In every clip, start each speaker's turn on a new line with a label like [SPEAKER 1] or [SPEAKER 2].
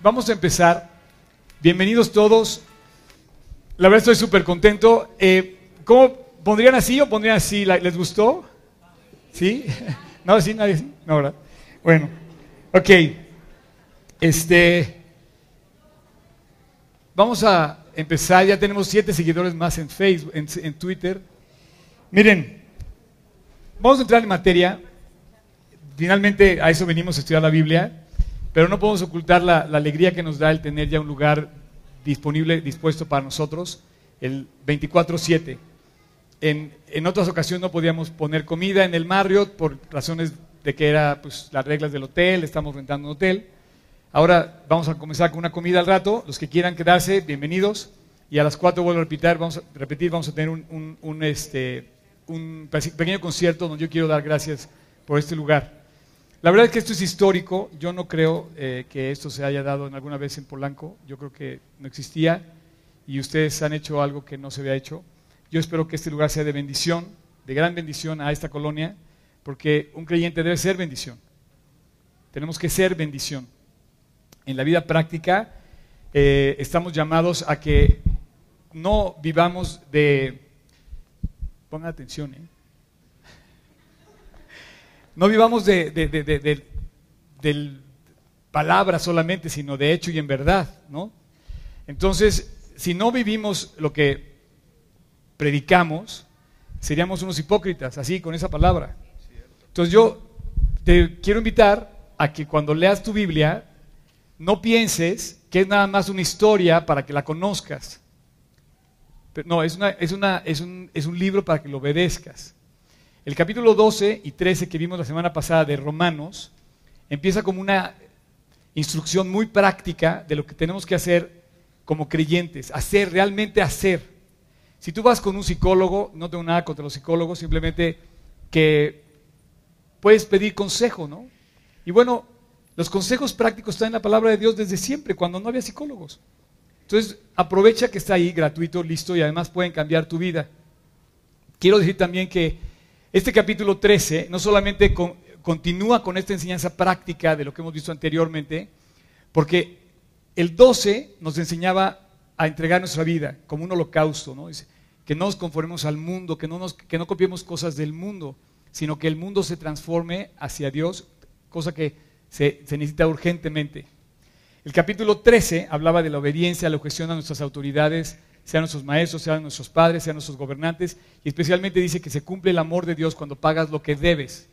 [SPEAKER 1] vamos a empezar. Bienvenidos todos. La verdad estoy súper contento. Eh, ¿Cómo pondrían así o pondrían así? ¿Les gustó? ¿Sí? ¿No? ¿Sí? ¿Nadie? No, ¿verdad? Bueno, ok. Este, vamos a empezar. Ya tenemos siete seguidores más en Facebook, en, en Twitter. Miren, vamos a entrar en materia. Finalmente a eso venimos a estudiar la Biblia. Pero no podemos ocultar la, alegría que nos da el tener ya un lugar disponible, dispuesto para nosotros, el 24-7. En, en, otras ocasiones no podíamos poner comida en el Marriott por razones de que era pues, las reglas del hotel, estamos rentando un hotel. Ahora vamos a comenzar con una comida al rato. Los que quieran quedarse, bienvenidos. Y a las 4 vuelvo a repetir, vamos a, repetir, vamos a tener un, un, este, un pequeño concierto donde yo quiero dar gracias por este lugar. La verdad es que esto es histórico. Yo no creo eh, que esto se haya dado en alguna vez en Polanco. Yo creo que no existía y ustedes han hecho algo que no se había hecho. Yo espero que este lugar sea de bendición, de gran bendición a esta colonia, porque un creyente debe ser bendición. Tenemos que ser bendición. En la vida práctica eh, estamos llamados a que no vivamos de... Pongan atención, ¿eh? No vivamos de, de, palabra solamente, sino de hecho y en verdad, ¿no? Entonces, si no vivimos lo que predicamos, seríamos unos hipócritas, así, con esa palabra. Entonces yo te quiero invitar a que cuando leas tu Biblia, no pienses que es nada más una historia para que la conozcas. no, es, una, es, una, es, un, es un libro para que lo obedezcas. El capítulo 12 y 13 que vimos la semana pasada de Romanos empieza como una instrucción muy práctica de lo que tenemos que hacer como creyentes, hacer, realmente hacer. Si tú vas con un psicólogo, no tengo nada contra los psicólogos, simplemente que puedes pedir consejo, ¿no? Y bueno, los consejos prácticos están en la palabra de Dios desde siempre, cuando no había psicólogos. Entonces, aprovecha que está ahí gratuito, listo, y además pueden cambiar tu vida. Quiero decir también que este capítulo 13 no solamente continúa con esta enseñanza práctica de lo que hemos visto anteriormente, porque el 12 nos enseñaba a entregar nuestra vida como un holocausto, ¿no? que no nos conformemos al mundo, que no, nos, que no copiemos cosas del mundo, sino que el mundo se transforme hacia Dios, cosa que se, se necesita urgentemente. El capítulo 13 hablaba de la obediencia, la objeción a nuestras autoridades, sean nuestros maestros, sean nuestros padres, sean nuestros gobernantes, y especialmente dice que se cumple el amor de Dios cuando pagas lo que debes,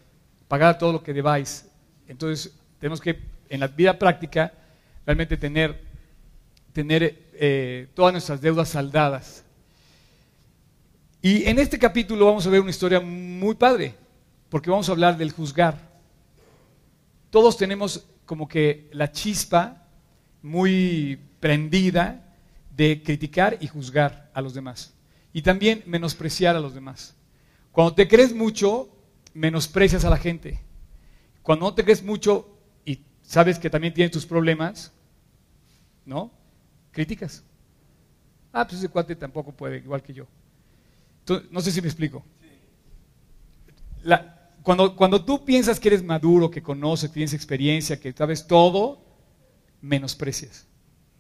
[SPEAKER 1] pagar todo lo que debáis. Entonces, tenemos que, en la vida práctica, realmente tener, tener eh, todas nuestras deudas saldadas. Y en este capítulo vamos a ver una historia muy padre, porque vamos a hablar del juzgar. Todos tenemos como que la chispa muy prendida de criticar y juzgar a los demás. Y también menospreciar a los demás. Cuando te crees mucho, menosprecias a la gente. Cuando no te crees mucho y sabes que también tienes tus problemas, ¿no? Criticas. Ah, pues ese cuate tampoco puede, igual que yo. no sé si me explico. cuando, cuando tú piensas que eres maduro, que conoces, que tienes experiencia, que sabes todo, menosprecias.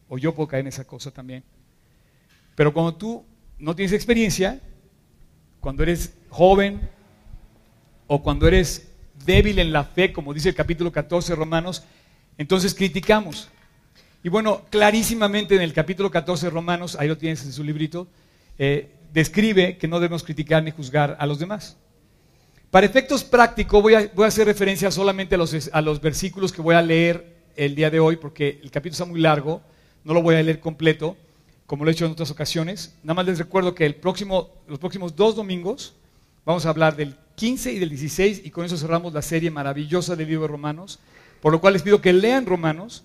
[SPEAKER 1] O yo puedo caer en esa cosa también. Pero cuando tú no tienes experiencia, cuando eres joven o cuando eres débil en la fe, como dice el capítulo 14 de Romanos, entonces criticamos. Y bueno, clarísimamente en el capítulo 14 de Romanos, ahí lo tienes en su librito, eh, describe que no debemos criticar ni juzgar a los demás. Para efectos prácticos voy a, voy a hacer referencia solamente a los, a los versículos que voy a leer el día de hoy, porque el capítulo está muy largo no lo voy a leer completo, como lo he hecho en otras ocasiones. Nada más les recuerdo que el próximo, los próximos dos domingos vamos a hablar del 15 y del 16 y con eso cerramos la serie maravillosa del libro de Romanos, por lo cual les pido que lean Romanos,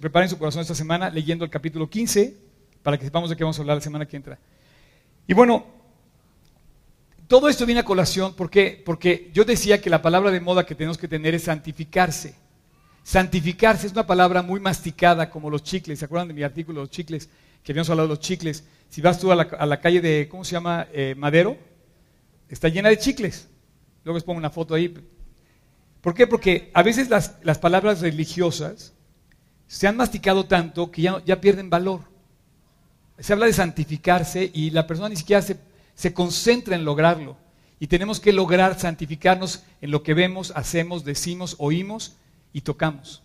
[SPEAKER 1] preparen su corazón esta semana leyendo el capítulo 15 para que sepamos de qué vamos a hablar la semana que entra. Y bueno, todo esto viene a colación porque, porque yo decía que la palabra de moda que tenemos que tener es santificarse. Santificarse es una palabra muy masticada como los chicles. ¿Se acuerdan de mi artículo, los chicles? Que habíamos hablado de los chicles. Si vas tú a la, calle de, ¿cómo se llama? Eh, Madero, está llena de chicles. Luego les pongo una foto ahí. ¿Por qué? Porque a veces las, palabras religiosas se han masticado tanto que ya, ya pierden valor. Se habla de santificarse y la persona ni siquiera se, se concentra en lograrlo. Y tenemos que lograr santificarnos en lo que vemos, hacemos, decimos, oímos y tocamos.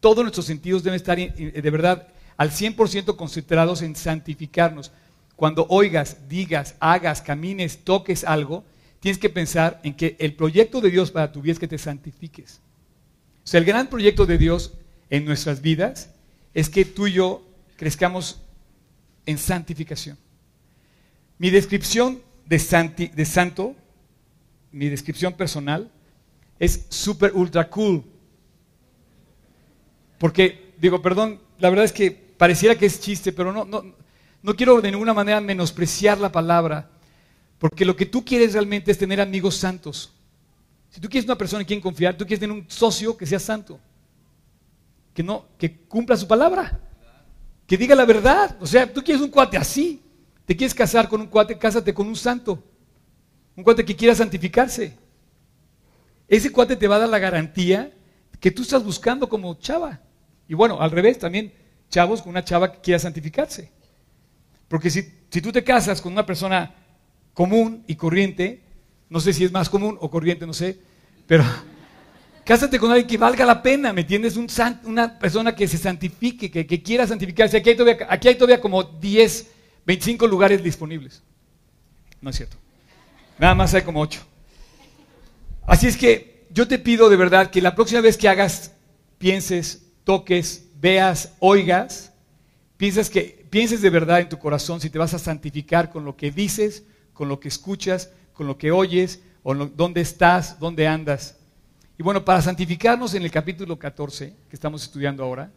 [SPEAKER 1] Todos nuestros sentidos deben estar de verdad al 100% concentrados en santificarnos. Cuando oigas, digas, hagas, camines, toques algo, tienes que pensar en que el proyecto de Dios para tu vida es que te santifiques. O sea, el gran proyecto de Dios en nuestras vidas es que tú y yo crezcamos en santificación. Mi descripción de, de santo, mi descripción personal, es super ultra cool. Porque, digo, perdón, la verdad es que pareciera que es chiste, pero no, no, no quiero de ninguna manera menospreciar la palabra, porque lo que tú quieres realmente es tener amigos santos. Si tú quieres una persona en quien confiar, tú quieres tener un socio que sea santo, que no, que cumpla su palabra, que diga la verdad. O sea, tú quieres un cuate así. Te quieres casar con un cuate, cásate con un santo. Un cuate que quiera santificarse. Ese cuate te va a dar la garantía que tú estás buscando como chava. Y bueno, al revés, también chavos con una chava que quiera santificarse. Porque si, tú te casas con una persona común y corriente, no sé si es más común o corriente, no sé, pero cásate con alguien que valga la pena, ¿me entiendes? Un una persona que se santifique, que, quiera santificarse. Aquí hay, todavía, aquí hay todavía como 10, 25 lugares disponibles. No es cierto. Nada más hay como 8. Así es que yo te pido de verdad que la próxima vez que hagas, pienses, toques, veas, oigas, piensas que pienses de verdad en tu corazón si te vas a santificar con lo que dices, con lo que escuchas, con lo que oyes, o dónde estás, dónde andas. Y bueno, para santificarnos en el capítulo 14, que estamos estudiando ahora,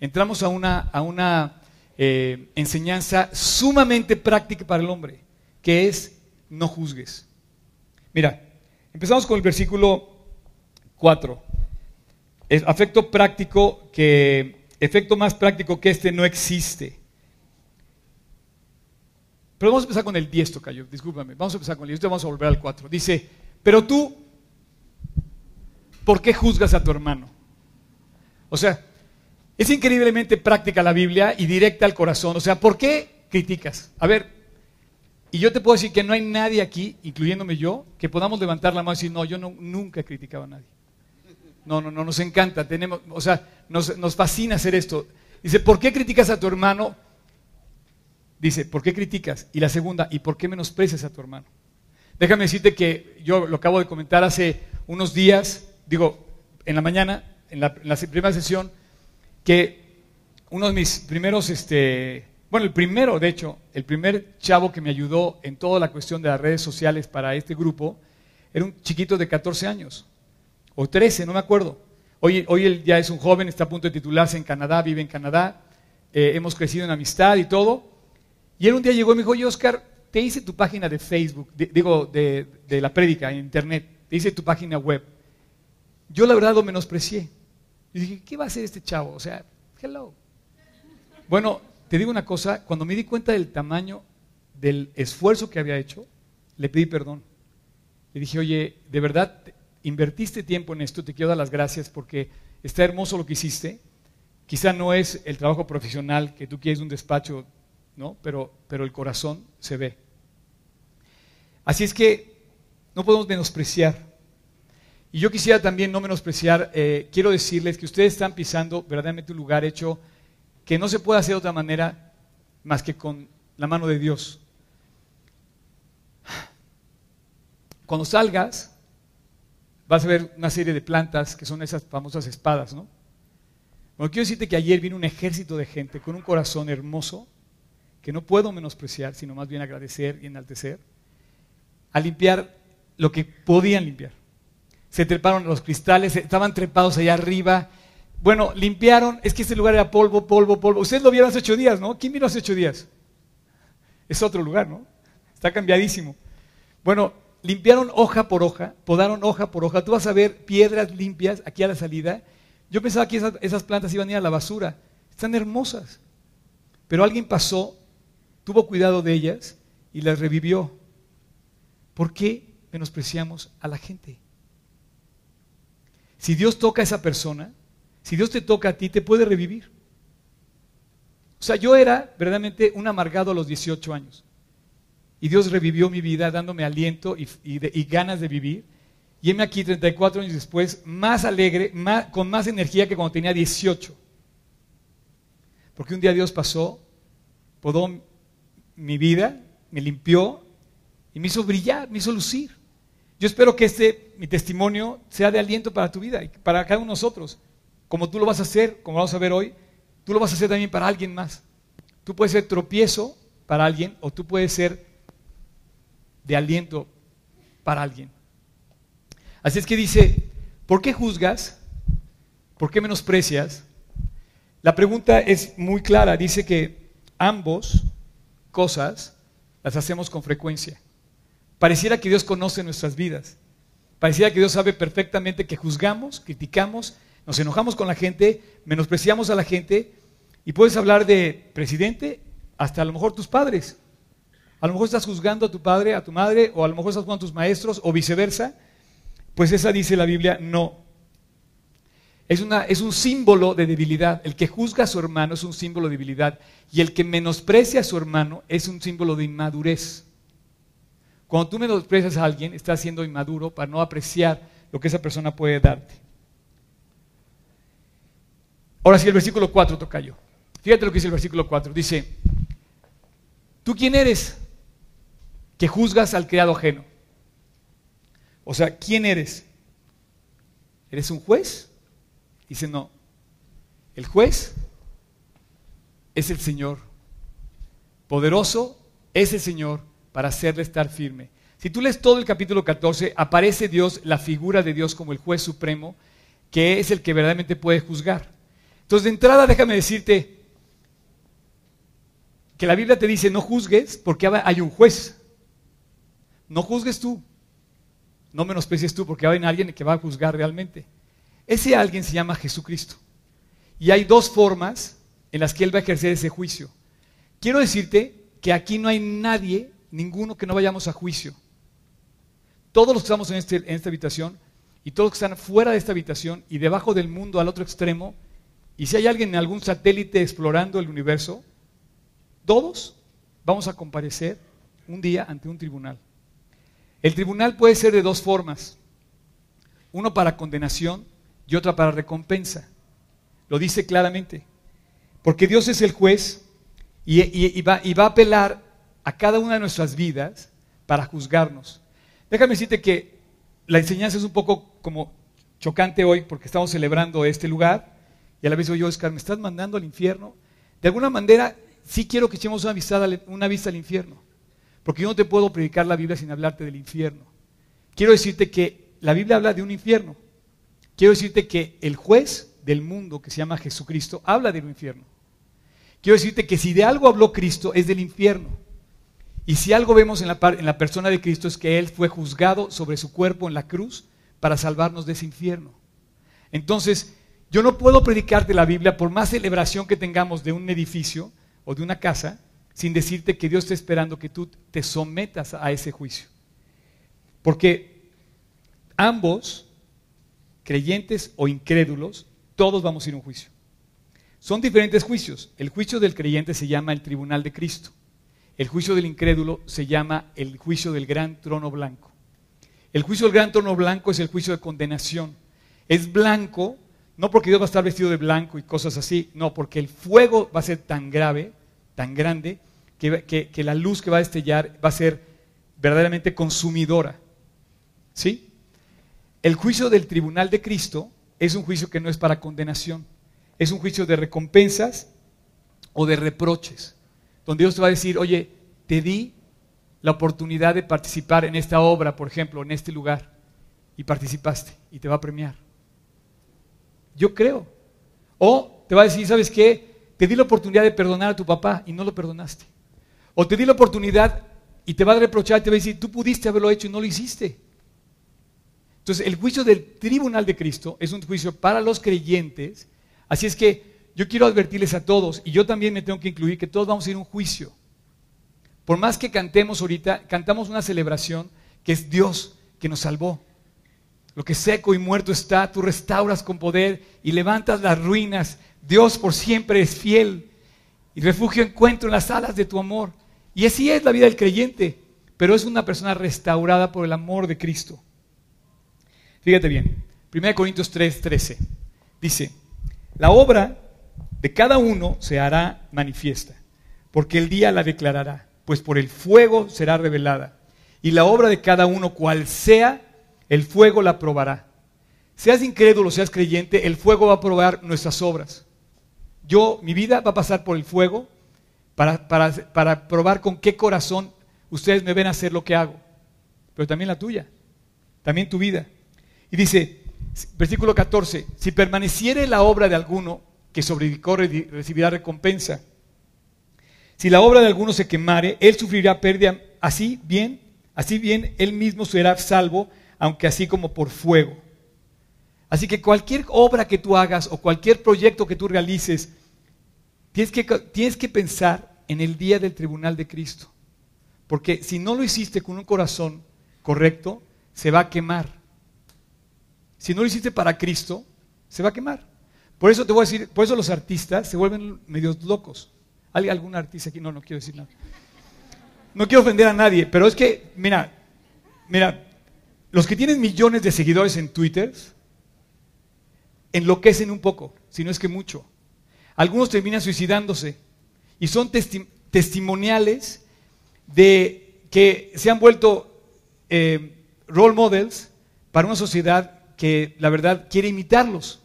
[SPEAKER 1] entramos a una, a una eh, enseñanza sumamente práctica para el hombre, que es no juzgues. Mira, empezamos con el versículo 4. El afecto práctico que, efecto más práctico que este no existe. Pero vamos a empezar con el 10, Tocayo, discúlpame. Vamos a empezar con el 10, vamos a volver al 4. Dice, pero tú, ¿por qué juzgas a tu hermano? O sea, es increíblemente práctica la Biblia y directa al corazón. O sea, ¿por qué criticas? A ver, y yo te puedo decir que no hay nadie aquí, incluyéndome yo, que podamos levantar la mano y decir, no, yo nunca he criticado a nadie. No, no, no, nos encanta, tenemos, o sea, nos, nos fascina hacer esto. Dice, ¿por qué criticas a tu hermano? Dice, ¿por qué criticas? Y la segunda, ¿y por qué menosprecias a tu hermano? Déjame decirte que yo lo acabo de comentar hace unos días, digo, en la mañana, en la, primera sesión, que uno de mis primeros, este, bueno, el primero, de hecho, el primer chavo que me ayudó en toda la cuestión de las redes sociales para este grupo, era un chiquito de 14 años, o 13, no me acuerdo. Hoy, hoy él ya es un joven, está a punto de titularse en Canadá, vive en Canadá, eh, hemos crecido en amistad y todo, y él un día llegó y me dijo, oye Oscar, te hice tu página de Facebook, digo, de, la prédica en internet, te hice tu página web. Yo la verdad lo menosprecié. Y dije, ¿qué va a hacer este chavo? O sea, hello. Bueno, te digo una cosa, cuando me di cuenta del tamaño del esfuerzo que había hecho, le pedí perdón. Le dije, oye, de verdad, invertiste tiempo en esto, te quiero dar las gracias porque está hermoso lo que hiciste. Quizá no es el trabajo profesional que tú quieres un despacho ¿no? Pero, pero el corazón se ve. Así es que no podemos menospreciar. Y yo quisiera también no menospreciar, eh, quiero decirles que ustedes están pisando verdaderamente un lugar hecho que no se puede hacer de otra manera más que con la mano de Dios. Cuando salgas, vas a ver una serie de plantas que son esas famosas espadas, ¿no? Bueno, quiero decirte que ayer vino un ejército de gente con un corazón hermoso que no puedo menospreciar, sino más bien agradecer y enaltecer, a limpiar lo que podían limpiar. Se treparon los cristales, estaban trepados allá arriba. Bueno, limpiaron, es que ese lugar era polvo, polvo, polvo. Ustedes lo vieron hace ocho días, ¿no? ¿Quién vino hace ocho días? Es otro lugar, ¿no? Está cambiadísimo. Bueno, limpiaron hoja por hoja, podaron hoja por hoja. Tú vas a ver piedras limpias aquí a la salida. Yo pensaba que esas, plantas iban a ir a la basura. Están hermosas. Pero alguien pasó tuvo cuidado de ellas y las revivió. ¿Por qué menospreciamos a la gente? Si Dios toca a esa persona, Si Dios te toca a ti, te puede revivir. O sea, yo era verdaderamente un amargado a los 18 años. Y Dios revivió mi vida dándome aliento y, ganas de vivir. Y heme aquí 34 años después, más alegre, con más energía que cuando tenía 18. Porque un día Dios pasó, podó mi vida, me limpió y me hizo brillar, me hizo lucir. Yo espero que este, mi testimonio, sea de aliento para tu vida y para cada uno de nosotros. Como tú lo vas a hacer, como vamos a ver hoy, tú lo vas a hacer también para alguien más. Tú puedes ser tropiezo para alguien o tú puedes ser de aliento para alguien. Así es que dice, ¿por qué juzgas? ¿Por qué menosprecias? La pregunta es muy clara. Dice que ambos cosas las hacemos con frecuencia. Pareciera que Dios conoce nuestras vidas. Pareciera que Dios sabe perfectamente que juzgamos, criticamos, nos enojamos con la gente, menospreciamos a la gente y puedes hablar de presidente hasta a lo mejor tus padres. A lo mejor estás juzgando a tu padre, a tu madre, o a lo mejor estás juzgando a tus maestros, o viceversa. Pues esa dice la Biblia, no. Es, una, es un símbolo de debilidad. El que juzga a su hermano es un símbolo de debilidad. Y el que menosprecia a su hermano es un símbolo de inmadurez. Cuando tú menosprecias a alguien, estás siendo inmaduro para no apreciar lo que esa persona puede darte. Ahora sí, el versículo 4 toca yo. Fíjate lo que dice el versículo 4. Dice, ¿tú quién eres que juzgas al criado ajeno? O sea, ¿quién eres? ¿Eres un juez? Dice, no. El juez es el Señor. Poderoso es el Señor para hacerle estar firme. Si tú lees todo el capítulo 14, aparece Dios, la figura de Dios como el juez supremo, que es el que verdaderamente puede juzgar. Entonces, de entrada, déjame decirte que la Biblia te dice no juzgues porque hay un juez. No juzgues tú. No menosprecies tú porque hay alguien que va a juzgar realmente. Ese alguien se llama Jesucristo. Y hay dos formas en las que Él va a ejercer ese juicio. Quiero decirte que aquí no hay nadie ninguno que no vayamos a juicio. Todos los que estamos en, este, en esta habitación y todos los que están fuera de esta habitación y debajo del mundo al otro extremo, y si hay alguien en algún satélite explorando el universo, todos vamos a comparecer un día ante un tribunal. El tribunal puede ser de dos formas, uno para condenación y otra para recompensa. Lo dice claramente, porque Dios es el juez y, va, y va a apelar a cada una de nuestras vidas para juzgarnos. Déjame decirte que la enseñanza es un poco como chocante hoy porque estamos celebrando este lugar y a la vez digo yo, Oscar, ¿me estás mandando al infierno? De alguna manera sí quiero que echemos una una vista al infierno, porque yo no te puedo predicar la Biblia sin hablarte del infierno. Quiero decirte que la Biblia habla de un infierno. Quiero decirte que el juez del mundo, que se llama Jesucristo, habla del infierno. Quiero decirte que si de algo habló Cristo es del infierno. Y si algo vemos en la, en la persona de Cristo es que Él fue juzgado sobre su cuerpo en la cruz para salvarnos de ese infierno. Entonces, yo no puedo predicarte la Biblia por más celebración que tengamos de un edificio o de una casa sin decirte que Dios está esperando que tú te sometas a ese juicio. Porque ambos, creyentes o incrédulos, todos vamos a ir a un juicio. Son diferentes juicios. El juicio del creyente se llama el tribunal de Cristo. El juicio del incrédulo se llama el juicio del gran trono blanco. El juicio del gran trono blanco es el juicio de condenación. Es blanco, no porque Dios va a estar vestido de blanco y cosas así, no, porque el fuego va a ser tan grave, tan grande, que, la luz que va a destellar va a ser verdaderamente consumidora. ¿Sí? El juicio del tribunal de Cristo es un juicio que no es para condenación, es un juicio de recompensas o de reproches donde Dios te va a decir, oye, te di la oportunidad de participar en esta obra, por ejemplo, en este lugar, y participaste, y te va a premiar. Yo creo. O te va a decir, ¿sabes qué? Te di la oportunidad de perdonar a tu papá y no lo perdonaste. O te di la oportunidad y te va a reprochar te va a decir, tú pudiste haberlo hecho y no lo hiciste. Entonces, el juicio del tribunal de Cristo es un juicio para los creyentes. Así es que yo quiero advertirles a todos, y yo también me tengo que incluir, que todos vamos a ir a un juicio. Por más que cantemos ahorita, cantamos una celebración que es Dios que nos salvó. Lo que seco y muerto está, tú restauras con poder y levantas las ruinas. Dios por siempre es fiel y refugio encuentro en las alas de tu amor. Y así es la vida del creyente, pero es una persona restaurada por el amor de Cristo. Fíjate bien, 1 Corintios 3, 13. Dice, la obra de cada uno se hará manifiesta, porque el día la declarará, pues por el fuego será revelada. Y la obra de cada uno, cual sea, el fuego la probará. Seas incrédulo, seas creyente, el fuego va a probar nuestras obras. Yo, mi vida va a pasar por el fuego para, para, probar con qué corazón ustedes me ven hacer lo que hago. Pero también la tuya, también tu vida. Y dice, versículo 14, si permaneciere la obra de alguno que sobrevivió recibirá recompensa. Si la obra de alguno se quemare, él sufrirá pérdida, así bien, así bien él mismo será salvo, aunque así como por fuego. Así que cualquier obra que tú hagas o cualquier proyecto que tú realices, tienes que, tienes que pensar en el día del tribunal de Cristo. Porque si no lo hiciste con un corazón correcto, se va a quemar. Si no lo hiciste para Cristo, se va a quemar. Por eso te voy a decir, por eso los artistas se vuelven medios locos. ¿Hay algún artista aquí? No, no quiero decir nada. No quiero ofender a nadie, pero es que, mira, mira, los que tienen millones de seguidores en Twitter, enloquecen un poco, si no es que mucho. Algunos terminan suicidándose y son testimoniales de que se han vuelto eh, role models para una sociedad que la verdad quiere imitarlos.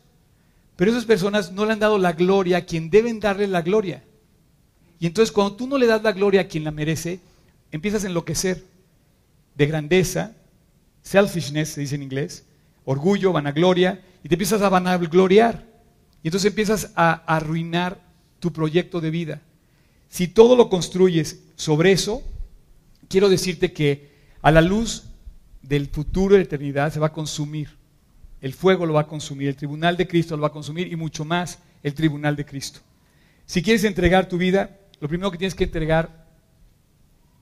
[SPEAKER 1] Pero esas personas no le han dado la gloria a quien deben darle la gloria. Y entonces cuando tú no le das la gloria a quien la merece, empiezas a enloquecer de grandeza, selfishness se dice en inglés, orgullo, vanagloria, y te empiezas a vanagloriar. Y entonces empiezas a arruinar tu proyecto de vida. Si todo lo construyes sobre eso, quiero decirte que a la luz del futuro de la eternidad se va a consumir. El fuego lo va a consumir, el tribunal de Cristo lo va a consumir y mucho más el tribunal de Cristo. Si quieres entregar tu vida, lo primero que tienes que entregar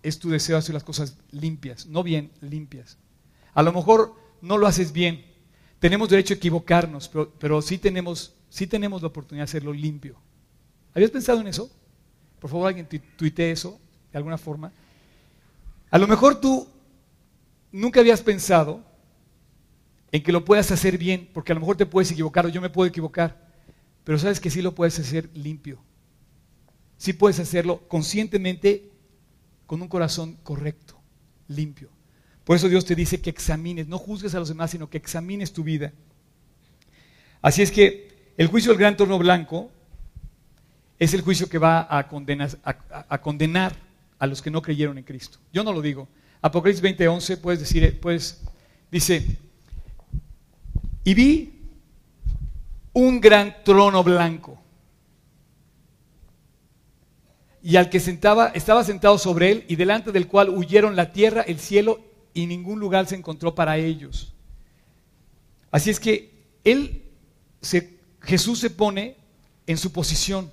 [SPEAKER 1] es tu deseo de hacer las cosas limpias, no bien, limpias. A lo mejor no lo haces bien, tenemos derecho a equivocarnos, pero, sí, tenemos, sí tenemos la oportunidad de hacerlo limpio. ¿Habías pensado en eso? Por favor, alguien tuitee eso de alguna forma. A lo mejor tú nunca habías pensado en que lo puedas hacer bien, porque a lo mejor te puedes equivocar o yo me puedo equivocar, pero sabes que sí lo puedes hacer limpio. Sí puedes hacerlo conscientemente con un corazón correcto, limpio. Por eso Dios te dice que examines, no juzgues a los demás, sino que examines tu vida. Así es que el juicio del gran torno blanco es el juicio que va a condenar a, los que no creyeron en Cristo. Yo no lo digo. Apocalipsis 20:11 puedes decir, pues dice, y vi un gran trono blanco. Y al que sentaba, estaba sentado sobre él y delante del cual huyeron la tierra, el cielo y ningún lugar se encontró para ellos. Así es que él Jesús se pone en su posición,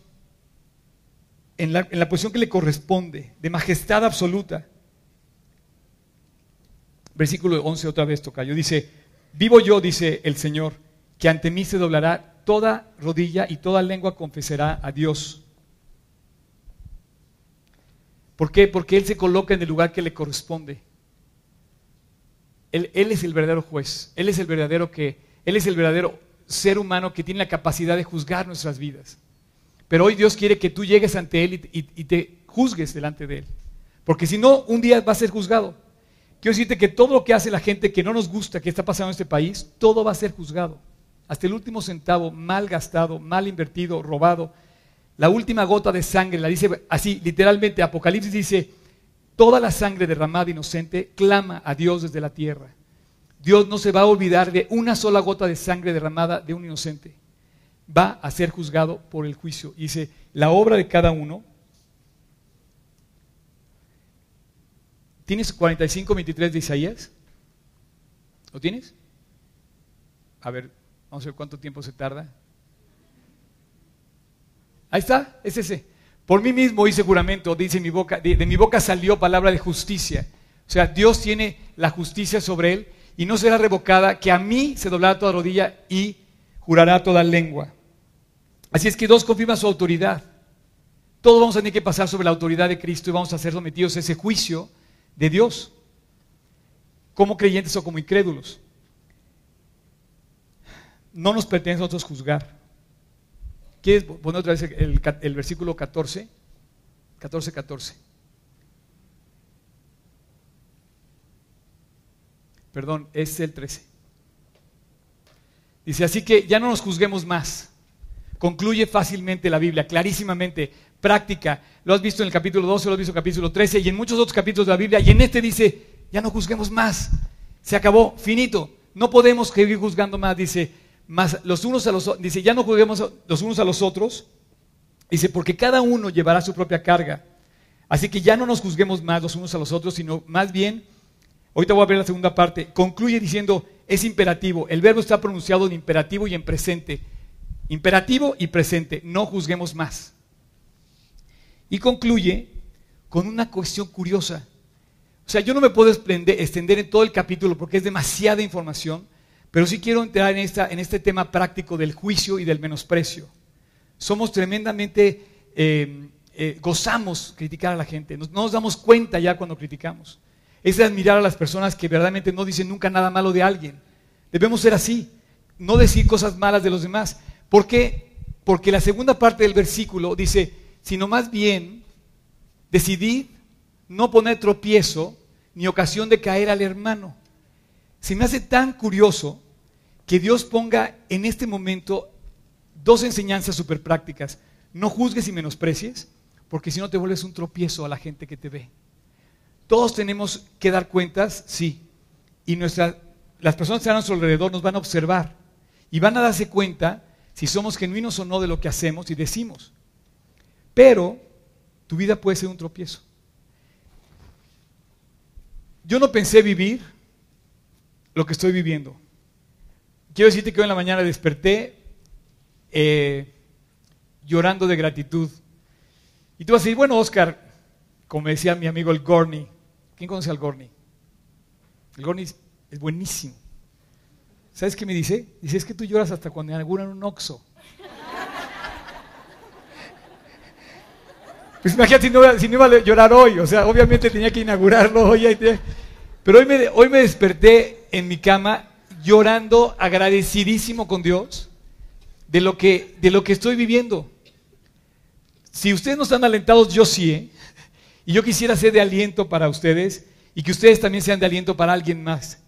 [SPEAKER 1] en la, en la posición que le corresponde, de majestad absoluta. Versículo 11 otra vez toca. Yo dice, vivo yo, dice el Señor, que ante mí se doblará toda rodilla y toda lengua confesará a Dios. ¿Por qué? Porque Él se coloca en el lugar que le corresponde. Él, es el verdadero juez. Él es el verdadero que, Él es el verdadero ser humano que tiene la capacidad de juzgar nuestras vidas. Pero hoy Dios quiere que tú llegues ante Él y, te juzgues delante de Él. Porque si no, un día va a ser juzgado. Quiero decirte que todo lo que hace la gente que no nos gusta, que está pasando en este país, todo va a ser juzgado. Hasta el último centavo mal gastado, mal invertido, robado. La última gota de sangre, la dice así, literalmente, Apocalipsis dice, toda la sangre derramada inocente clama a Dios desde la tierra. Dios no se va a olvidar de una sola gota de sangre derramada de un inocente. Va a ser juzgado por el juicio. dice, la obra de cada uno. ¿Tienes 45, 23 de Isaías? ¿Lo tienes? A ver, vamos a ver cuánto tiempo se tarda. Ahí está, es ese. Por mí mismo hice juramento, dice mi boca, de, mi boca salió palabra de justicia. O sea, Dios tiene la justicia sobre él y no será revocada, que a mí se doblará toda rodilla y jurará toda lengua. Así es que dos confirma su autoridad. Todos vamos a tener que pasar sobre la autoridad de Cristo y vamos a ser sometidos a ese juicio de Dios, como creyentes o como incrédulos. No nos pertenece a nosotros juzgar. ¿Quieres poner otra vez el, el versículo 14? 14, 14. Perdón, es el 13. Dice, así que ya no nos juzguemos más. Concluye fácilmente la Biblia, clarísimamente, práctica. Lo has visto en el capítulo 12, lo has visto en el capítulo 13 y en muchos otros capítulos de la Biblia. Y en este dice, ya no juzguemos más. Se acabó, finito. No podemos seguir juzgando más. Dice, más los unos a los dice, ya no juzguemos los unos a los otros. Dice, porque cada uno llevará su propia carga. Así que ya no nos juzguemos más los unos a los otros, sino más bien Ahorita voy a ver la segunda parte. Concluye diciendo, es imperativo. El verbo está pronunciado en imperativo y en presente. Imperativo y presente. No juzguemos más. Y concluye con una cuestión curiosa. O sea, yo no me puedo extender en todo el capítulo porque es demasiada información, pero sí quiero entrar en, esta, en este tema práctico del juicio y del menosprecio. Somos tremendamente, eh, eh, gozamos criticar a la gente, no nos damos cuenta ya cuando criticamos es admirar a las personas que verdaderamente no dicen nunca nada malo de alguien. Debemos ser así, no decir cosas malas de los demás. ¿Por qué? Porque la segunda parte del versículo dice, sino más bien decidid no poner tropiezo ni ocasión de caer al hermano. Se me hace tan curioso que Dios ponga en este momento dos enseñanzas súper prácticas. No juzgues y menosprecies, porque si no te vuelves un tropiezo a la gente que te ve. Todos tenemos que dar cuentas, sí. Y nuestra, las personas que están a nuestro alrededor nos van a observar y van a darse cuenta si somos genuinos o no de lo que hacemos y decimos. Pero tu vida puede ser un tropiezo. Yo no pensé vivir lo que estoy viviendo. Quiero decirte que hoy en la mañana desperté eh, llorando de gratitud. Y tú vas a decir, bueno, Oscar, como decía mi amigo el Gorney, ¿Quién conoce al Gorni? El Gorni es buenísimo. ¿Sabes qué me dice? Dice, es que tú lloras hasta cuando inauguran un Oxxo. Pues imagínate si no, iba a llorar hoy, o sea, obviamente tenía que inaugurarlo hoy. Pero hoy me, hoy me desperté en mi cama llorando, agradecidísimo con Dios de lo que, de lo que estoy viviendo. Si ustedes no están alentados, yo sí. ¿eh? Y yo quisiera ser de aliento para ustedes y que ustedes también sean de aliento para alguien más.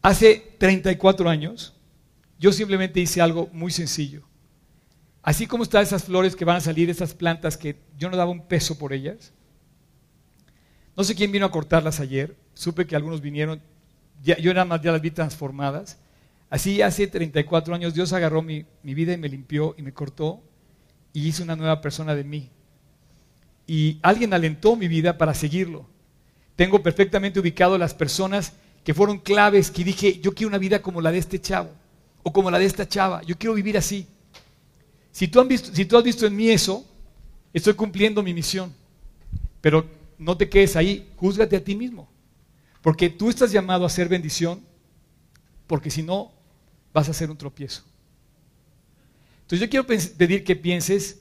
[SPEAKER 1] Hace 34 años, yo simplemente hice algo muy sencillo. Así como están esas flores que van a salir, esas plantas que yo no daba un peso por ellas. No sé quién vino a cortarlas ayer. Supe que algunos vinieron. Yo nada más ya las vi transformadas. Así hace 34 años Dios agarró mi, mi vida y me limpió y me cortó y hizo una nueva persona de mí y alguien alentó mi vida para seguirlo. Tengo perfectamente ubicado las personas que fueron claves, que dije, yo quiero una vida como la de este chavo o como la de esta chava, yo quiero vivir así. Si tú, has visto, si tú has visto en mí eso, estoy cumpliendo mi misión. Pero no te quedes ahí, júzgate a ti mismo. Porque tú estás llamado a ser bendición, porque si no, vas a ser un tropiezo. Entonces yo quiero pedir que pienses,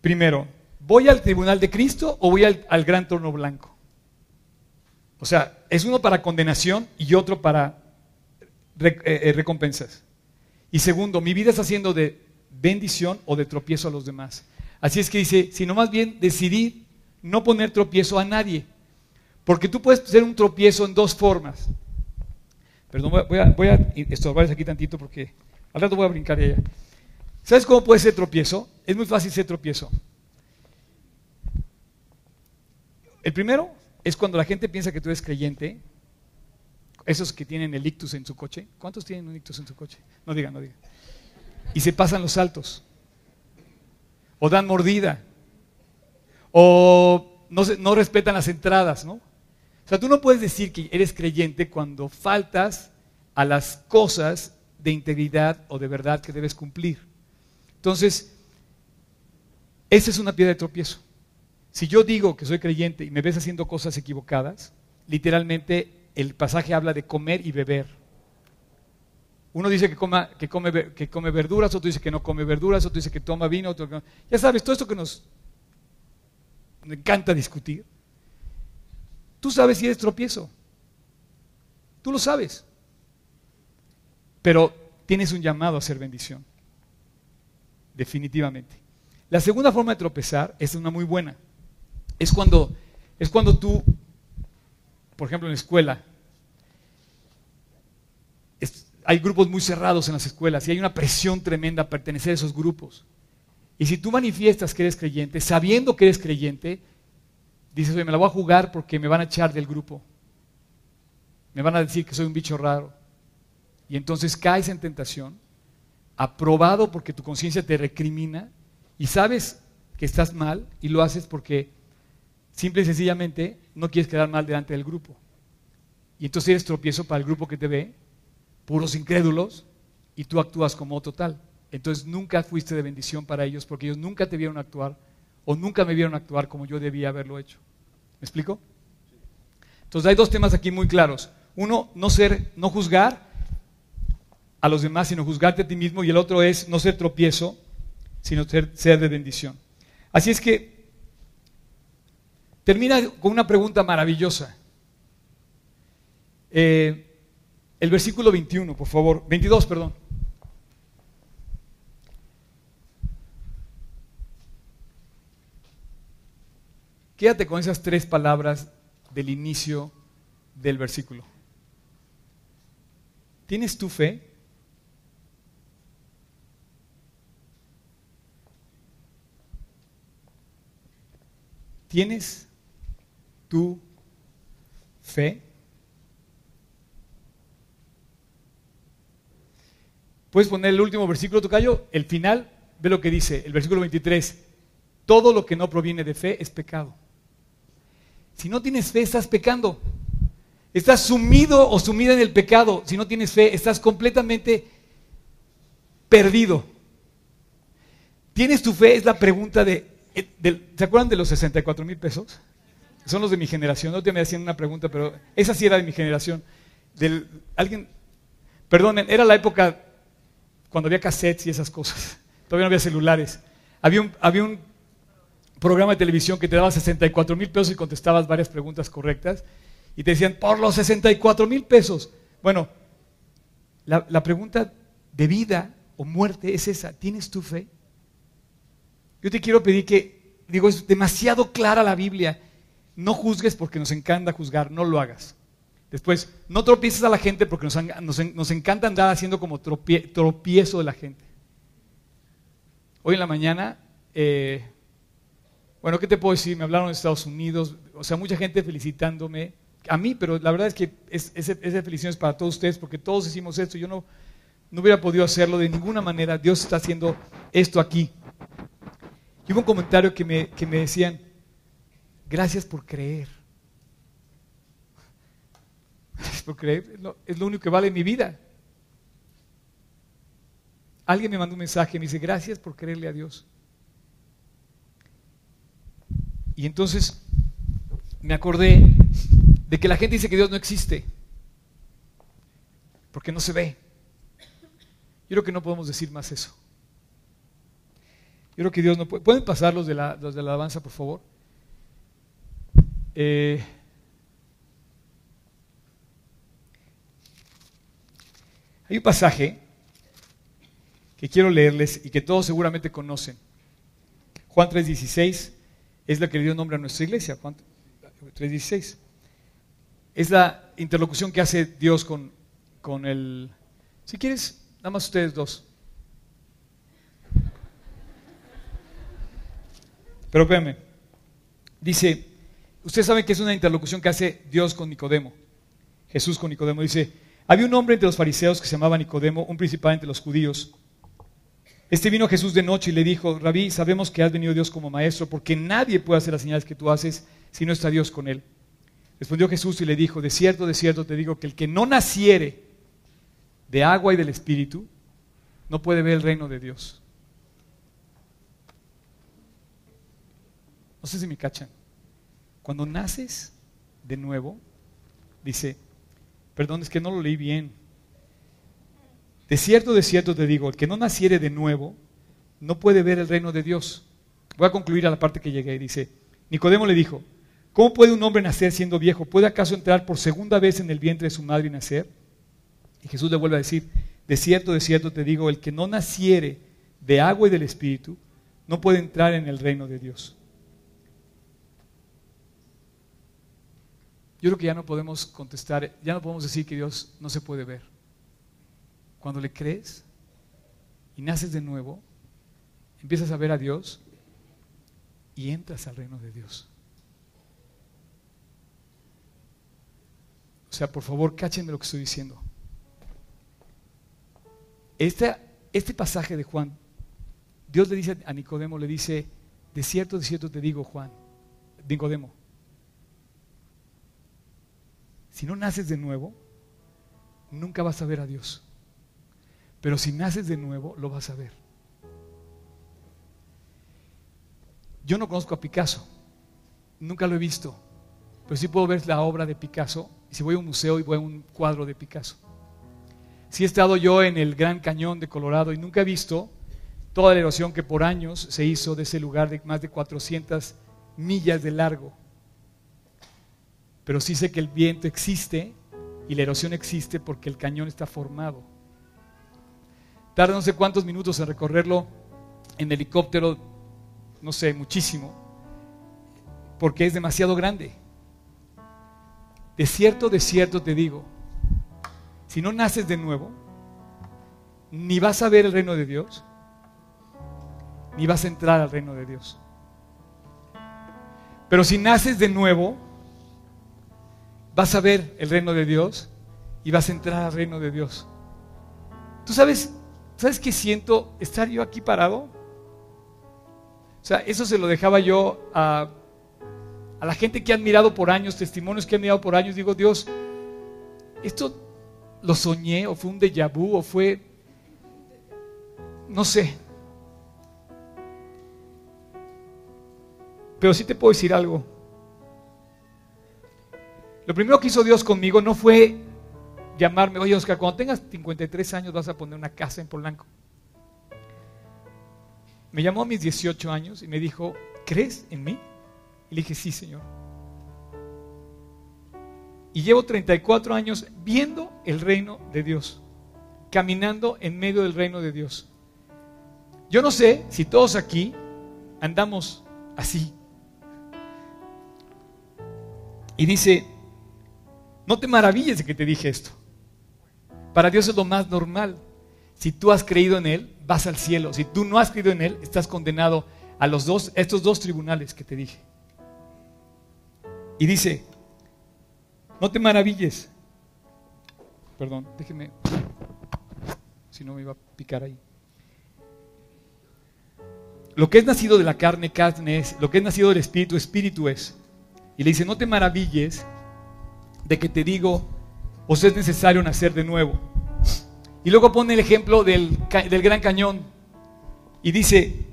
[SPEAKER 1] primero, ¿voy al tribunal de Cristo o voy al, gran trono blanco? O sea, es uno para condenación y otro para eh, eh, recompensas. Y segundo, mi vida está siendo de bendición o de tropiezo a los demás. Así es que dice, sino más bien decidir no poner tropiezo a nadie. Porque tú puedes ser un tropiezo en dos formas. Perdón, voy a, voy a estorbarles aquí tantito porque al rato voy a brincar allá. ¿Sabes cómo puede ser tropiezo? Es muy fácil ser tropiezo. El primero es cuando la gente piensa que tú eres creyente, esos que tienen el ictus en su coche. ¿Cuántos tienen un ictus en su coche? No digan, no digan. Y se pasan los saltos. O dan mordida. O no, no respetan las entradas, ¿no? O sea, tú no puedes decir que eres creyente cuando faltas a las cosas de integridad o de verdad que debes cumplir. Entonces, esa es una piedra de tropiezo. Si yo digo que soy creyente y me ves haciendo cosas equivocadas, literalmente el pasaje habla de comer y beber. Uno dice que, coma, que, come, que come verduras, otro dice que no come verduras, otro dice que toma vino, otro que Ya sabes, todo esto que nos encanta discutir. Tú sabes si eres tropiezo. Tú lo sabes. Pero tienes un llamado a ser bendición. Definitivamente. La segunda forma de tropezar es una muy buena. Es cuando, es cuando tú, por ejemplo, en la escuela, hay grupos muy cerrados en las escuelas y hay una presión tremenda a pertenecer a esos grupos. Y si tú manifiestas que eres creyente, sabiendo que eres creyente, dices, oye, me la voy a jugar porque me van a echar del grupo. Me van a decir que soy un bicho raro. Y entonces caes en tentación, aprobado porque tu conciencia te recrimina y sabes que estás mal y lo haces porque simple y sencillamente no quieres quedar mal delante del grupo. Y entonces eres tropiezo para el grupo que te ve, puros incrédulos, y tú actúas como total. Entonces nunca fuiste de bendición para ellos porque ellos nunca te vieron actuar o nunca me vieron actuar como yo debía haberlo hecho. ¿Me explico? Entonces hay dos temas aquí muy claros. Uno, no ser, no juzgar a los demás, sino juzgarte a ti mismo. Y el otro es no ser tropiezo, sino ser, de bendición. Así es que termina con una pregunta maravillosa. Eh, el versículo 21, por favor. 22, perdón. Quédate con esas tres palabras del inicio del versículo. ¿Tienes tu fe? ¿Tienes tu fe? Puedes poner el último versículo, Tocayo, el final, ve lo que dice, el versículo 23. Todo lo que no proviene de fe es pecado. Si no tienes fe, estás pecando. Estás sumido o sumida en el pecado. Si no tienes fe, estás completamente perdido. ¿Tienes tu fe? Es la pregunta de, ¿Se acuerdan de los 64 mil pesos? Son los de mi generación. No te me hacían una pregunta, pero esa sí era de mi generación. Alguien, perdonen, era la época cuando había cassettes y esas cosas. Todavía no había celulares. Había un, había un programa de televisión que te daba 64 mil pesos y contestabas varias preguntas correctas y te decían, por los 64 mil pesos. Bueno, la, pregunta de vida o muerte es esa, ¿tienes tu fe? Yo te quiero pedir que, digo, es demasiado clara la Biblia, no juzgues porque nos encanta juzgar, no lo hagas. Después, no tropieces a la gente porque nos, encanta andar haciendo como tropiezo de la gente. Hoy en la mañana eh, bueno, ¿qué te puedo decir? Me hablaron de Estados Unidos, o sea, mucha gente felicitándome, a mí, pero la verdad es que es, esa felicitación es para todos ustedes, porque todos hicimos esto, yo no, no hubiera podido hacerlo de ninguna manera, Dios está haciendo esto aquí. Y hubo un comentario que me, que me decían, gracias por creer. Gracias por creer, es lo, es lo único que vale en mi vida. Alguien me mandó un mensaje me dice, gracias por creerle a Dios. Y entonces me acordé de que la gente dice que Dios no existe, porque no se ve. Yo creo que no podemos decir más eso. Yo creo que Dios no puede. ¿Pueden pasar los de la, los de la alabanza, por favor? Eh, hay un pasaje que quiero leerles y que todos seguramente conocen. Juan 3:16 es la que le dio nombre a nuestra iglesia, 3.16. Es la interlocución que hace Dios con, con el... Si quieres, nada más ustedes dos. Pero espérame. Dice, ustedes saben que es una interlocución que hace Dios con Nicodemo. Jesús con Nicodemo. Dice, había un hombre entre los fariseos que se llamaba Nicodemo, un principal entre los judíos. Este vino Jesús de noche y le dijo, Rabí, sabemos que has venido Dios como maestro, porque nadie puede hacer las señales que tú haces si no está Dios con él. Respondió Jesús y le dijo, de cierto, de cierto te digo que el que no naciere de agua y del Espíritu, no puede ver el reino de Dios. No sé si me cachan. Cuando naces de nuevo, dice, Perdón, es que no lo leí bien. De cierto, de cierto te digo, el que no naciere de nuevo no puede ver el reino de Dios. Voy a concluir a la parte que llegué. Dice, Nicodemo le dijo, ¿cómo puede un hombre nacer siendo viejo? ¿Puede acaso entrar por segunda vez en el vientre de su madre y nacer? Y Jesús le vuelve a decir, de cierto, de cierto te digo, el que no naciere de agua y del Espíritu no puede entrar en el reino de Dios. Yo creo que ya no podemos contestar, ya no podemos decir que Dios no se puede ver. Cuando le crees y naces de nuevo, empiezas a ver a Dios y entras al reino de Dios. O sea, por favor, cáchenme lo que estoy diciendo. Este, este pasaje de Juan, Dios le dice a Nicodemo, le dice, de cierto, de cierto te digo, Juan, Nicodemo, si no naces de nuevo, nunca vas a ver a Dios. Pero si naces de nuevo, lo vas a ver. Yo no conozco a Picasso, nunca lo he visto, pero sí puedo ver la obra de Picasso. Si voy a un museo y voy a un cuadro de Picasso. Sí he estado yo en el Gran Cañón de Colorado y nunca he visto toda la erosión que por años se hizo de ese lugar de más de 400 millas de largo. Pero sí sé que el viento existe y la erosión existe porque el cañón está formado. Tarda no sé cuántos minutos en recorrerlo en helicóptero, no sé, muchísimo, porque es demasiado grande. De cierto, de cierto te digo, si no naces de nuevo, ni vas a ver el reino de Dios, ni vas a entrar al reino de Dios. Pero si naces de nuevo, vas a ver el reino de Dios y vas a entrar al reino de Dios. ¿Tú sabes, sabes qué siento estar yo aquí parado? O sea, eso se lo dejaba yo a, a la gente que ha admirado por años, testimonios que han mirado por años. Digo, Dios, esto lo soñé o fue un déjà vu o fue, no sé. Pero sí te puedo decir algo. Lo primero que hizo Dios conmigo no fue llamarme, oye Oscar, cuando tengas 53 años vas a poner una casa en Polanco. Me llamó a mis 18 años y me dijo, ¿crees en mí? Y le dije, sí, Señor. Y llevo 34 años viendo el reino de Dios, caminando en medio del reino de Dios. Yo no sé si todos aquí andamos así. Y dice, no te maravilles de que te dije esto. Para Dios es lo más normal. Si tú has creído en Él, vas al cielo. Si tú no has creído en Él, estás condenado a los dos, estos dos tribunales que te dije. Y dice, no te maravilles. Perdón, déjeme. Si no me iba a picar ahí. Lo que es nacido de la carne, carne es. Lo que es nacido del espíritu, espíritu es. Y le dice, no te maravilles de que te digo, os es necesario nacer de nuevo. Y luego pone el ejemplo del, del gran cañón. Y dice,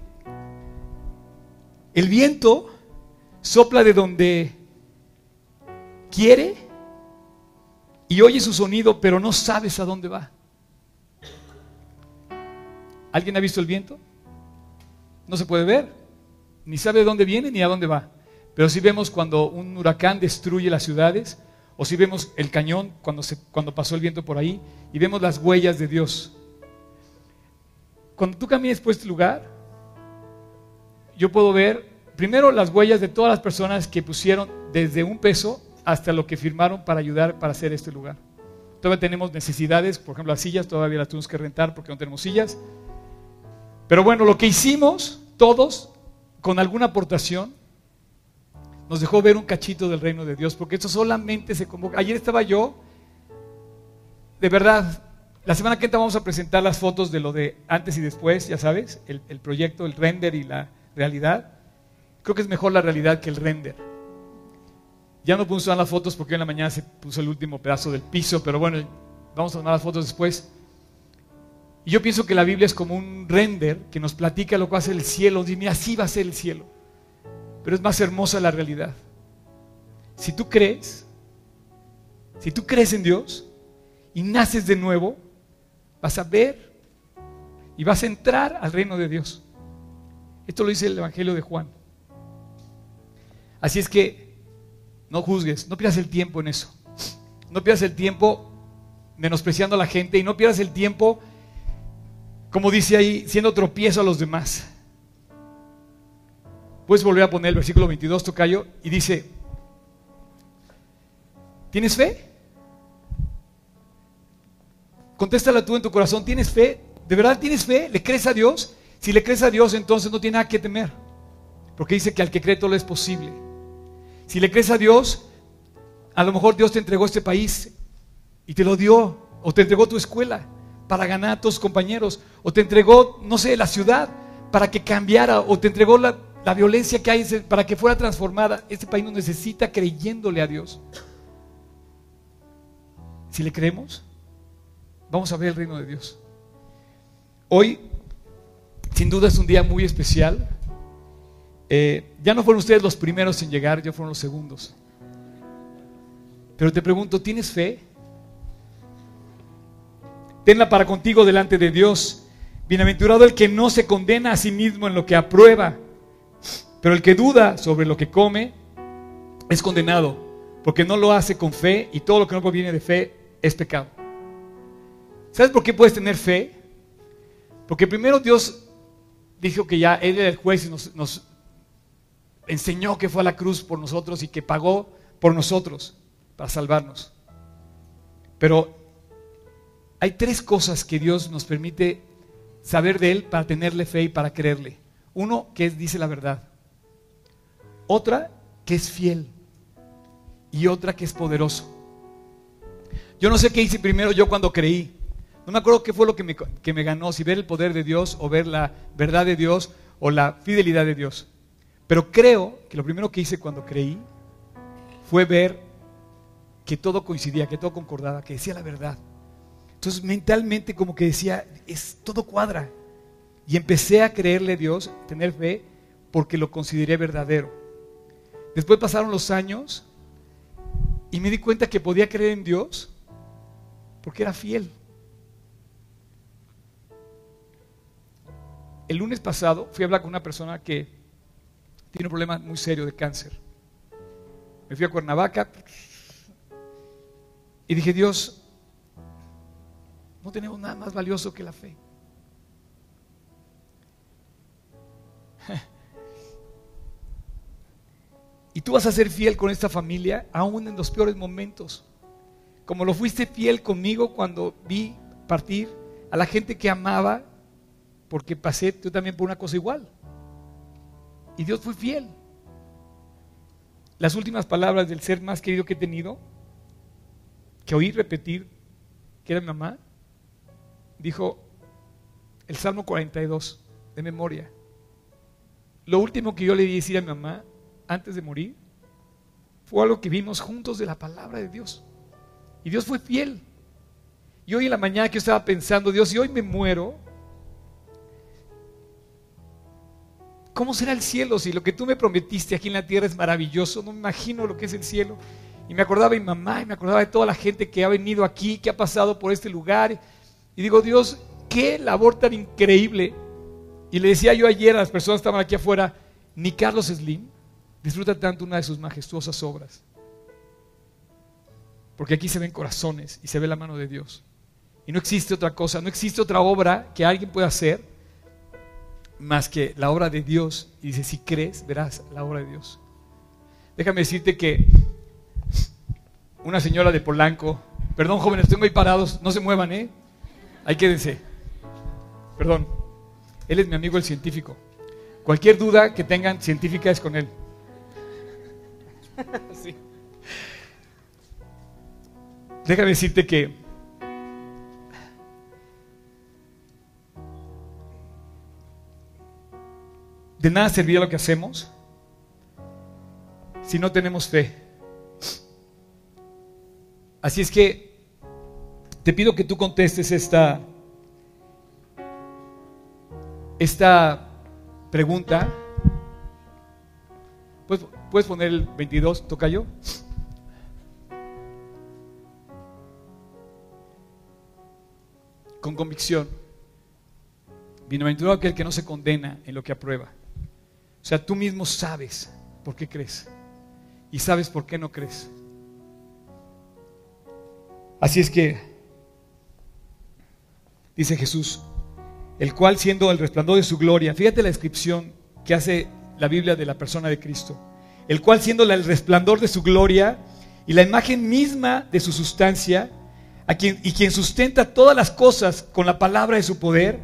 [SPEAKER 1] el viento sopla de donde quiere y oye su sonido, pero no sabes a dónde va. ¿Alguien ha visto el viento? No se puede ver, ni sabe de dónde viene ni a dónde va. Pero si vemos cuando un huracán destruye las ciudades, o si vemos el cañón cuando, cuando pasó el viento por ahí, y vemos las huellas de Dios. Cuando tú camines por este lugar, yo puedo ver primero las huellas de todas las personas que pusieron desde un peso hasta lo que firmaron para ayudar para hacer este lugar. Todavía tenemos necesidades, por ejemplo, las sillas todavía las tuvimos que rentar porque no tenemos sillas. Pero bueno, lo que hicimos todos con alguna aportación nos dejó ver un cachito del reino de Dios, porque esto solamente se convoca. Ayer estaba yo, de verdad, la semana que entra vamos a presentar las fotos de lo de antes y después, ya sabes, el, el proyecto, el render y la realidad. Creo que es mejor la realidad que el render. Ya no puso las fotos porque en la mañana se puso el último pedazo del piso, pero bueno, vamos a tomar las fotos después. Y yo pienso que la Biblia es como un render que nos platica lo que ser el cielo. Dime, así va a ser el cielo. Pero es más hermosa la realidad. Si tú crees, si tú crees en Dios, y naces de nuevo, vas a ver y vas a entrar al reino de Dios. Esto lo dice el Evangelio de Juan. Así es que no juzgues, no pierdas el tiempo en eso. No pierdas el tiempo menospreciando a la gente y no pierdas el tiempo, como dice ahí, siendo tropiezo a los demás. Puedes volver a poner el versículo 22, Tocayo, y dice, ¿tienes fe? Contéstala tú en tu corazón, ¿tienes fe? ¿De verdad tienes fe? ¿Le crees a Dios? Si le crees a Dios, entonces no tiene nada que temer. Porque dice que al que cree todo es posible. Si le crees a Dios, a lo mejor Dios te entregó este país y te lo dio, o te entregó tu escuela para ganar a tus compañeros, o te entregó, no sé, la ciudad para que cambiara, o te entregó la, la violencia que hay para que fuera transformada. Este país nos necesita creyéndole a Dios. Si le creemos, vamos a ver el reino de Dios. Hoy, sin duda, es un día muy especial. Eh, ya no fueron ustedes los primeros en llegar, ya fueron los segundos. Pero te pregunto, ¿tienes fe? Tenla para contigo delante de Dios. Bienaventurado el que no se condena a sí mismo en lo que aprueba, pero el que duda sobre lo que come es condenado, porque no lo hace con fe y todo lo que no proviene de fe es pecado. ¿Sabes por qué puedes tener fe? Porque primero Dios dijo que ya Él era el juez y nos, nos enseñó que fue a la cruz por nosotros y que pagó por nosotros para salvarnos. Pero hay tres cosas que Dios nos permite saber de Él para tenerle fe y para creerle. Uno, que dice la verdad. Otra, que es fiel. Y otra, que es poderoso. Yo no sé qué hice primero yo cuando creí. No me acuerdo qué fue lo que me, que me ganó, si ver el poder de Dios o ver la verdad de Dios o la fidelidad de Dios. Pero creo que lo primero que hice cuando creí fue ver que todo coincidía, que todo concordaba, que decía la verdad. Entonces mentalmente como que decía, es todo cuadra. Y empecé a creerle a Dios, tener fe, porque lo consideré verdadero. Después pasaron los años y me di cuenta que podía creer en Dios porque era fiel. El lunes pasado fui a hablar con una persona que tiene un problema muy serio de cáncer. Me fui a Cuernavaca y dije, Dios, no tenemos nada más valioso que la fe. Y tú vas a ser fiel con esta familia aún en los peores momentos. Como lo fuiste fiel conmigo cuando vi partir a la gente que amaba, porque pasé tú también por una cosa igual. Y Dios fue fiel. Las últimas palabras del ser más querido que he tenido, que oí repetir, que era mi mamá, dijo el Salmo 42 de memoria. Lo último que yo le di decir a mi mamá antes de morir fue algo que vimos juntos de la palabra de Dios. Y Dios fue fiel. Y hoy en la mañana que yo estaba pensando, Dios, si hoy me muero, ¿cómo será el cielo? Si lo que tú me prometiste aquí en la tierra es maravilloso, no me imagino lo que es el cielo. Y me acordaba de mi mamá, y me acordaba de toda la gente que ha venido aquí, que ha pasado por este lugar. Y digo, Dios, qué labor tan increíble. Y le decía yo ayer a las personas que estaban aquí afuera, ni Carlos Slim disfruta tanto una de sus majestuosas obras. Porque aquí se ven corazones y se ve la mano de Dios. Y no existe otra cosa, no existe otra obra que alguien pueda hacer más que la obra de Dios. Y dice, si crees, verás la obra de Dios. Déjame decirte que una señora de Polanco, perdón jóvenes, estoy muy parados, no se muevan, ¿eh? Ahí quédense. Perdón. Él es mi amigo el científico. Cualquier duda que tengan científica es con él. Déjame decirte que de nada serviría lo que hacemos si no tenemos fe. Así es que te pido que tú contestes esta, esta pregunta. ¿Puedes, ¿Puedes poner el 22, toca yo? con convicción. Bienaventurado aquel que no se condena en lo que aprueba. O sea, tú mismo sabes por qué crees y sabes por qué no crees. Así es que, dice Jesús, el cual siendo el resplandor de su gloria, fíjate la descripción que hace la Biblia de la persona de Cristo, el cual siendo el resplandor de su gloria y la imagen misma de su sustancia, y quien sustenta todas las cosas con la palabra de su poder,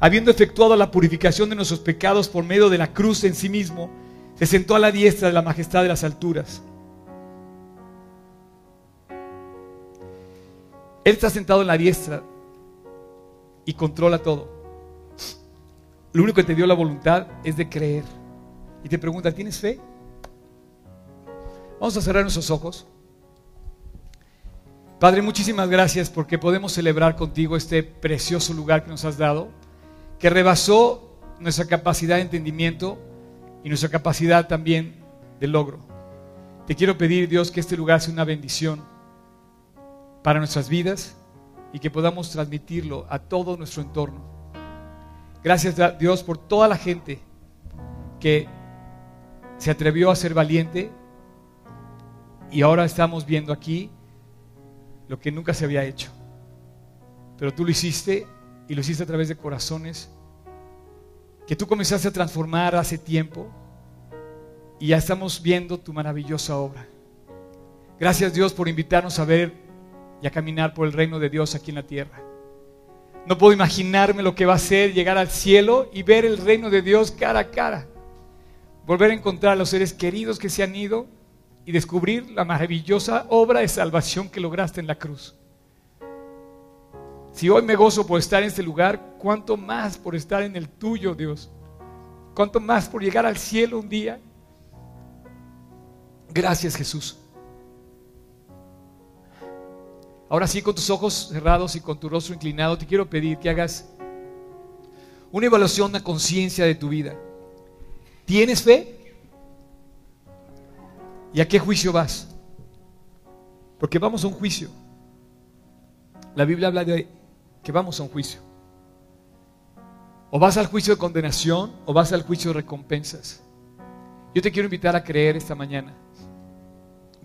[SPEAKER 1] habiendo efectuado la purificación de nuestros pecados por medio de la cruz en sí mismo, se sentó a la diestra de la majestad de las alturas. Él está sentado en la diestra y controla todo. Lo único que te dio la voluntad es de creer. Y te pregunta, ¿tienes fe? Vamos a cerrar nuestros ojos. Padre, muchísimas gracias porque podemos celebrar contigo este precioso lugar que nos has dado, que rebasó nuestra capacidad de entendimiento y nuestra capacidad también de logro. Te quiero pedir, Dios, que este lugar sea una bendición para nuestras vidas y que podamos transmitirlo a todo nuestro entorno. Gracias Dios por toda la gente que se atrevió a ser valiente y ahora estamos viendo aquí lo que nunca se había hecho. Pero tú lo hiciste y lo hiciste a través de corazones que tú comenzaste a transformar hace tiempo y ya estamos viendo tu maravillosa obra. Gracias Dios por invitarnos a ver y a caminar por el reino de Dios aquí en la tierra. No puedo imaginarme lo que va a ser llegar al cielo y ver el reino de Dios cara a cara. Volver a encontrar a los seres queridos que se han ido y descubrir la maravillosa obra de salvación que lograste en la cruz. Si hoy me gozo por estar en este lugar, ¿cuánto más por estar en el tuyo, Dios? ¿Cuánto más por llegar al cielo un día? Gracias, Jesús. Ahora sí, con tus ojos cerrados y con tu rostro inclinado, te quiero pedir que hagas una evaluación, una conciencia de tu vida. ¿Tienes fe? ¿Y a qué juicio vas? Porque vamos a un juicio. La Biblia habla de que vamos a un juicio. O vas al juicio de condenación o vas al juicio de recompensas. Yo te quiero invitar a creer esta mañana.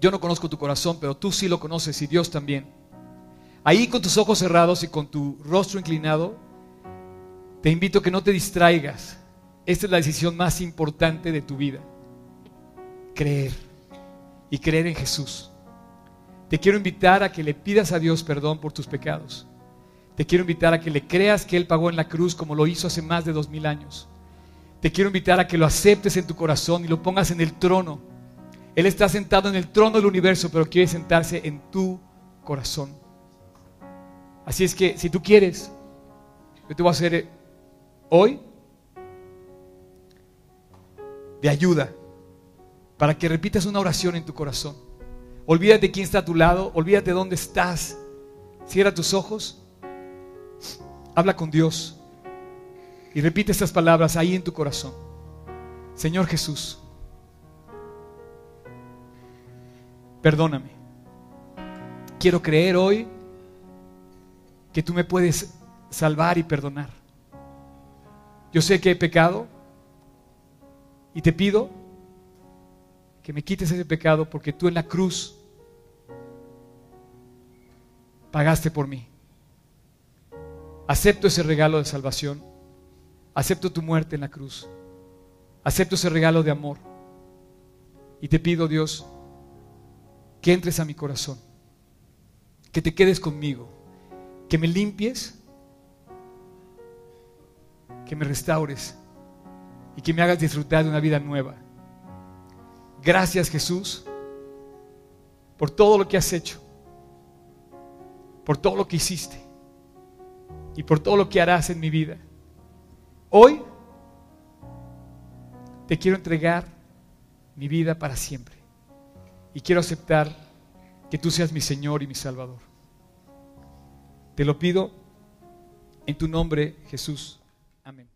[SPEAKER 1] Yo no conozco tu corazón, pero tú sí lo conoces y Dios también. Ahí con tus ojos cerrados y con tu rostro inclinado, te invito a que no te distraigas. Esta es la decisión más importante de tu vida. Creer y creer en Jesús. Te quiero invitar a que le pidas a Dios perdón por tus pecados. Te quiero invitar a que le creas que Él pagó en la cruz como lo hizo hace más de dos mil años. Te quiero invitar a que lo aceptes en tu corazón y lo pongas en el trono. Él está sentado en el trono del universo, pero quiere sentarse en tu corazón. Así es que si tú quieres, yo te voy a hacer eh, hoy de ayuda para que repitas una oración en tu corazón. Olvídate quién está a tu lado, olvídate dónde estás. Cierra tus ojos, habla con Dios y repite estas palabras ahí en tu corazón. Señor Jesús, perdóname. Quiero creer hoy que tú me puedes salvar y perdonar. Yo sé que he pecado y te pido que me quites ese pecado porque tú en la cruz pagaste por mí. Acepto ese regalo de salvación. Acepto tu muerte en la cruz. Acepto ese regalo de amor. Y te pido, Dios, que entres a mi corazón. Que te quedes conmigo que me limpies, que me restaures y que me hagas disfrutar de una vida nueva. Gracias Jesús por todo lo que has hecho, por todo lo que hiciste y por todo lo que harás en mi vida. Hoy te quiero entregar mi vida para siempre y quiero aceptar que tú seas mi Señor y mi Salvador. Te lo pido en tu nombre, Jesús. Amén.